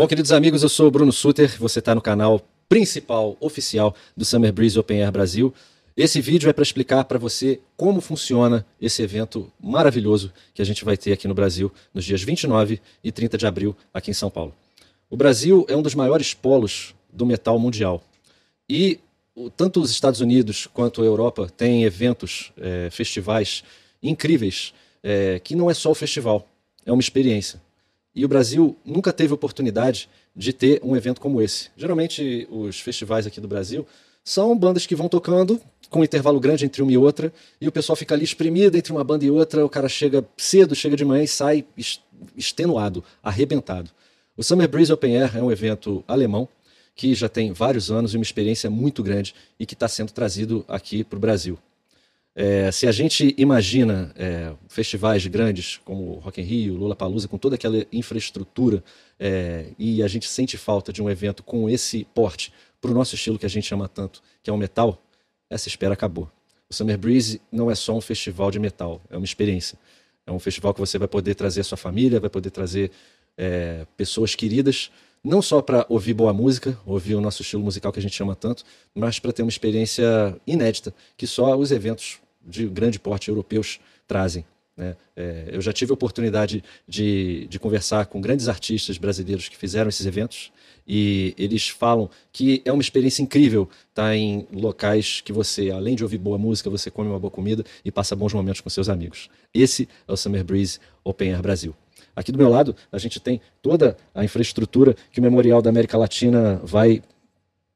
bom, queridos amigos? Eu sou o Bruno Suter, você está no canal principal oficial do Summer Breeze Open Air Brasil. Esse vídeo é para explicar para você como funciona esse evento maravilhoso que a gente vai ter aqui no Brasil nos dias 29 e 30 de abril aqui em São Paulo. O Brasil é um dos maiores polos do metal mundial e tanto os Estados Unidos quanto a Europa têm eventos, é, festivais incríveis, é, que não é só o festival, é uma experiência. E o Brasil nunca teve oportunidade de ter um evento como esse. Geralmente, os festivais aqui do Brasil são bandas que vão tocando com um intervalo grande entre uma e outra, e o pessoal fica ali espremido entre uma banda e outra, o cara chega cedo, chega de manhã e sai extenuado, arrebentado. O Summer Breeze Open Air é um evento alemão que já tem vários anos e uma experiência muito grande e que está sendo trazido aqui para o Brasil. É, se a gente imagina é, festivais grandes como Rock in Rio, Lollapalooza, com toda aquela infraestrutura, é, e a gente sente falta de um evento com esse porte para o nosso estilo que a gente ama tanto, que é o metal, essa espera acabou. O Summer Breeze não é só um festival de metal, é uma experiência. É um festival que você vai poder trazer a sua família, vai poder trazer é, pessoas queridas, não só para ouvir boa música, ouvir o nosso estilo musical que a gente ama tanto, mas para ter uma experiência inédita que só os eventos de grande porte europeus trazem. Né? É, eu já tive a oportunidade de, de conversar com grandes artistas brasileiros que fizeram esses eventos e eles falam que é uma experiência incrível estar em locais que você, além de ouvir boa música, você come uma boa comida e passa bons momentos com seus amigos. Esse é o Summer Breeze Open Air Brasil. Aqui do meu lado, a gente tem toda a infraestrutura que o Memorial da América Latina vai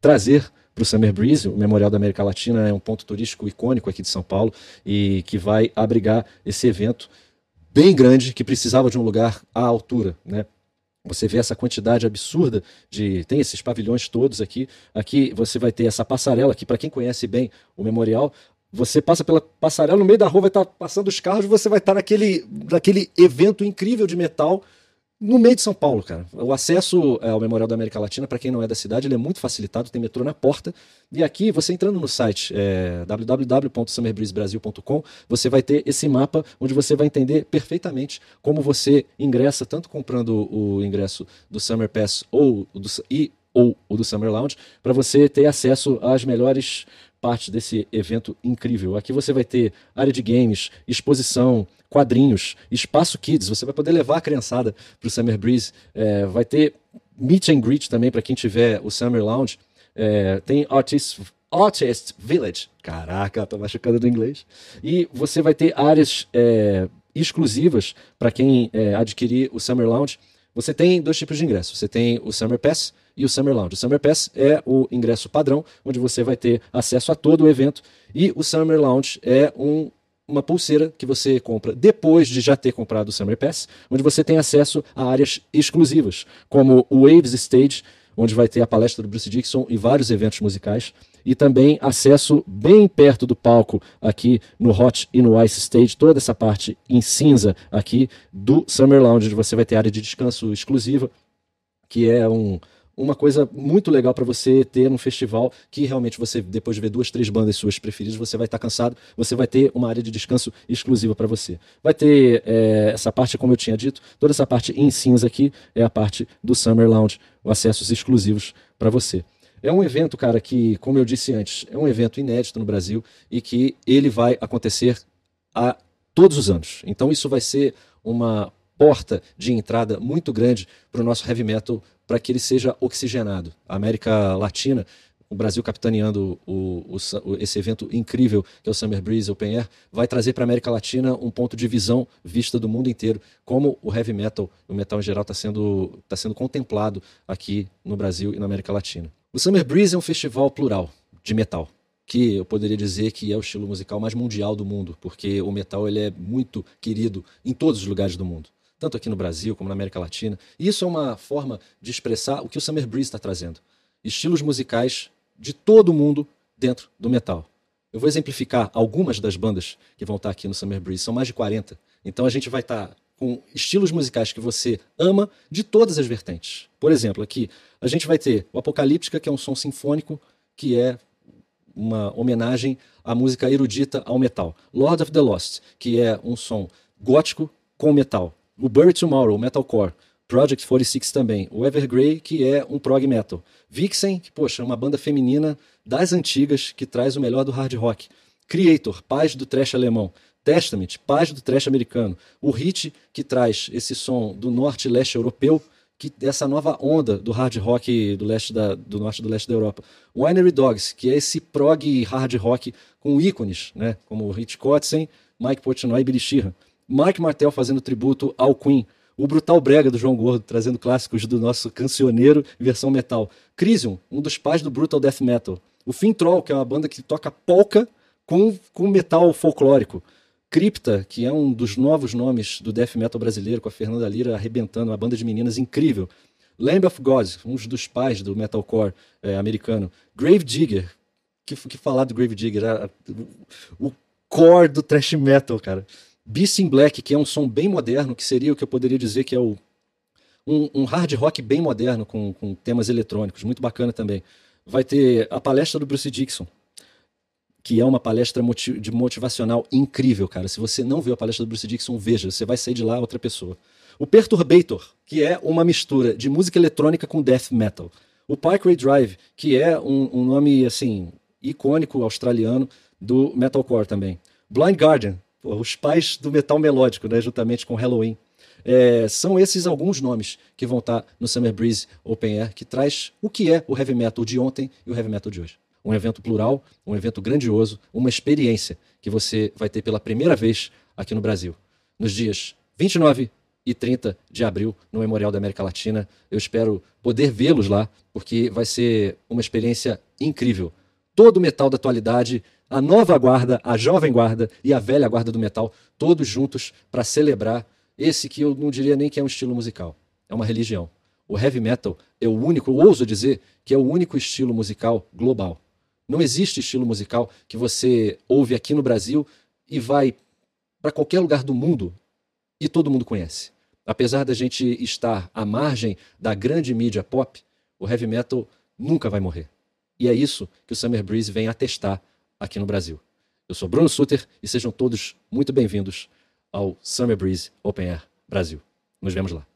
trazer para o Summer Breeze. O Memorial da América Latina é um ponto turístico icônico aqui de São Paulo e que vai abrigar esse evento bem grande que precisava de um lugar à altura, né? Você vê essa quantidade absurda de. Tem esses pavilhões todos aqui. Aqui você vai ter essa passarela, que para quem conhece bem o memorial, você passa pela passarela, no meio da rua vai estar tá passando os carros, você vai estar tá naquele, naquele evento incrível de metal no meio de São Paulo, cara. O acesso ao Memorial da América Latina, para quem não é da cidade, ele é muito facilitado, tem metrô na porta. E aqui, você entrando no site é, www.summerbreezebrasil.com, você vai ter esse mapa onde você vai entender perfeitamente como você ingressa, tanto comprando o ingresso do Summer Pass ou do, e ou o do Summer Lounge, para você ter acesso às melhores parte desse evento incrível. Aqui você vai ter área de games, exposição, quadrinhos, espaço kids. Você vai poder levar a criançada para o Summer Breeze. É, vai ter meet and greet também para quem tiver o Summer Lounge. É, tem Artist, Artist Village. Caraca, tô machucando do inglês. E você vai ter áreas é, exclusivas para quem é, adquirir o Summer Lounge. Você tem dois tipos de ingresso. Você tem o Summer Pass e o Summer Lounge. O Summer Pass é o ingresso padrão, onde você vai ter acesso a todo o evento, e o Summer Lounge é um, uma pulseira que você compra depois de já ter comprado o Summer Pass, onde você tem acesso a áreas exclusivas, como o Waves Stage, onde vai ter a palestra do Bruce Dixon e vários eventos musicais, e também acesso bem perto do palco aqui no Hot e no Ice Stage, toda essa parte em cinza aqui do Summer Lounge, onde você vai ter área de descanso exclusiva, que é um, uma coisa muito legal para você ter num festival que realmente você, depois de ver duas, três bandas suas preferidas, você vai estar tá cansado, você vai ter uma área de descanso exclusiva para você. Vai ter é, essa parte, como eu tinha dito, toda essa parte em cinza aqui é a parte do Summer Lounge, acessos exclusivos para você. É um evento, cara, que, como eu disse antes, é um evento inédito no Brasil e que ele vai acontecer a todos os anos. Então isso vai ser uma porta de entrada muito grande para o nosso heavy metal para que ele seja oxigenado. A América Latina, o Brasil capitaneando o, o, esse evento incrível que é o Summer Breeze Open Air, vai trazer para a América Latina um ponto de visão vista do mundo inteiro, como o heavy metal, o metal em geral está sendo, tá sendo contemplado aqui no Brasil e na América Latina. O Summer Breeze é um festival plural de metal que eu poderia dizer que é o estilo musical mais mundial do mundo, porque o metal ele é muito querido em todos os lugares do mundo tanto aqui no Brasil como na América Latina. E isso é uma forma de expressar o que o Summer Breeze está trazendo. Estilos musicais de todo o mundo dentro do metal. Eu vou exemplificar algumas das bandas que vão estar aqui no Summer Breeze, são mais de 40. Então a gente vai estar com estilos musicais que você ama de todas as vertentes. Por exemplo, aqui a gente vai ter o Apocalíptica, que é um som sinfônico, que é uma homenagem à música erudita ao metal. Lord of the Lost, que é um som gótico com metal o Bury Tomorrow, metalcore, Project 46 também. O Evergrey, que é um prog metal. Vixen, que, poxa, é uma banda feminina das antigas que traz o melhor do hard rock. Creator, paz do trash alemão. Testament, paz do trash americano. O Hit, que traz esse som do norte e leste europeu, que dessa nova onda do hard rock do leste da, do norte e do leste da Europa. Winery Dogs, que é esse prog hard rock com ícones, né, como Rich Kotzen, Mike Portnoy e Billy Sheehan. Mark Martel fazendo tributo ao Queen. O Brutal Brega do João Gordo, trazendo clássicos do nosso cancioneiro versão metal. Crisium, um dos pais do Brutal Death Metal. O Fin Troll, que é uma banda que toca polka com, com metal folclórico. Cripta, que é um dos novos nomes do death metal brasileiro, com a Fernanda Lira arrebentando, uma banda de meninas incrível. Lamb of God, um dos pais do metalcore é, americano. Grave Digger, que, que falar do Grave Digger? O core do thrash metal, cara. Beast in Black, que é um som bem moderno, que seria o que eu poderia dizer que é o, um, um hard rock bem moderno, com, com temas eletrônicos, muito bacana também. Vai ter a palestra do Bruce Dixon, que é uma palestra de motivacional incrível, cara. Se você não viu a palestra do Bruce Dixon, veja, você vai sair de lá outra pessoa. O Perturbator, que é uma mistura de música eletrônica com death metal. O Parkway Drive, que é um, um nome, assim, icônico australiano do metalcore também. Blind Guardian, os pais do metal melódico, né, juntamente com Halloween. É, são esses alguns nomes que vão estar no Summer Breeze Open Air, que traz o que é o heavy metal de ontem e o heavy metal de hoje um evento plural, um evento grandioso, uma experiência que você vai ter pela primeira vez aqui no Brasil. Nos dias 29 e 30 de abril, no Memorial da América Latina. Eu espero poder vê-los lá, porque vai ser uma experiência incrível. Todo o metal da atualidade, a nova guarda, a jovem guarda e a velha guarda do metal, todos juntos para celebrar esse que eu não diria nem que é um estilo musical, é uma religião. O heavy metal é o único, eu ouso dizer que é o único estilo musical global. Não existe estilo musical que você ouve aqui no Brasil e vai para qualquer lugar do mundo e todo mundo conhece. Apesar da gente estar à margem da grande mídia pop, o heavy metal nunca vai morrer. E é isso que o Summer Breeze vem atestar aqui no Brasil. Eu sou Bruno Suter e sejam todos muito bem-vindos ao Summer Breeze Open Air Brasil. Nos vemos lá.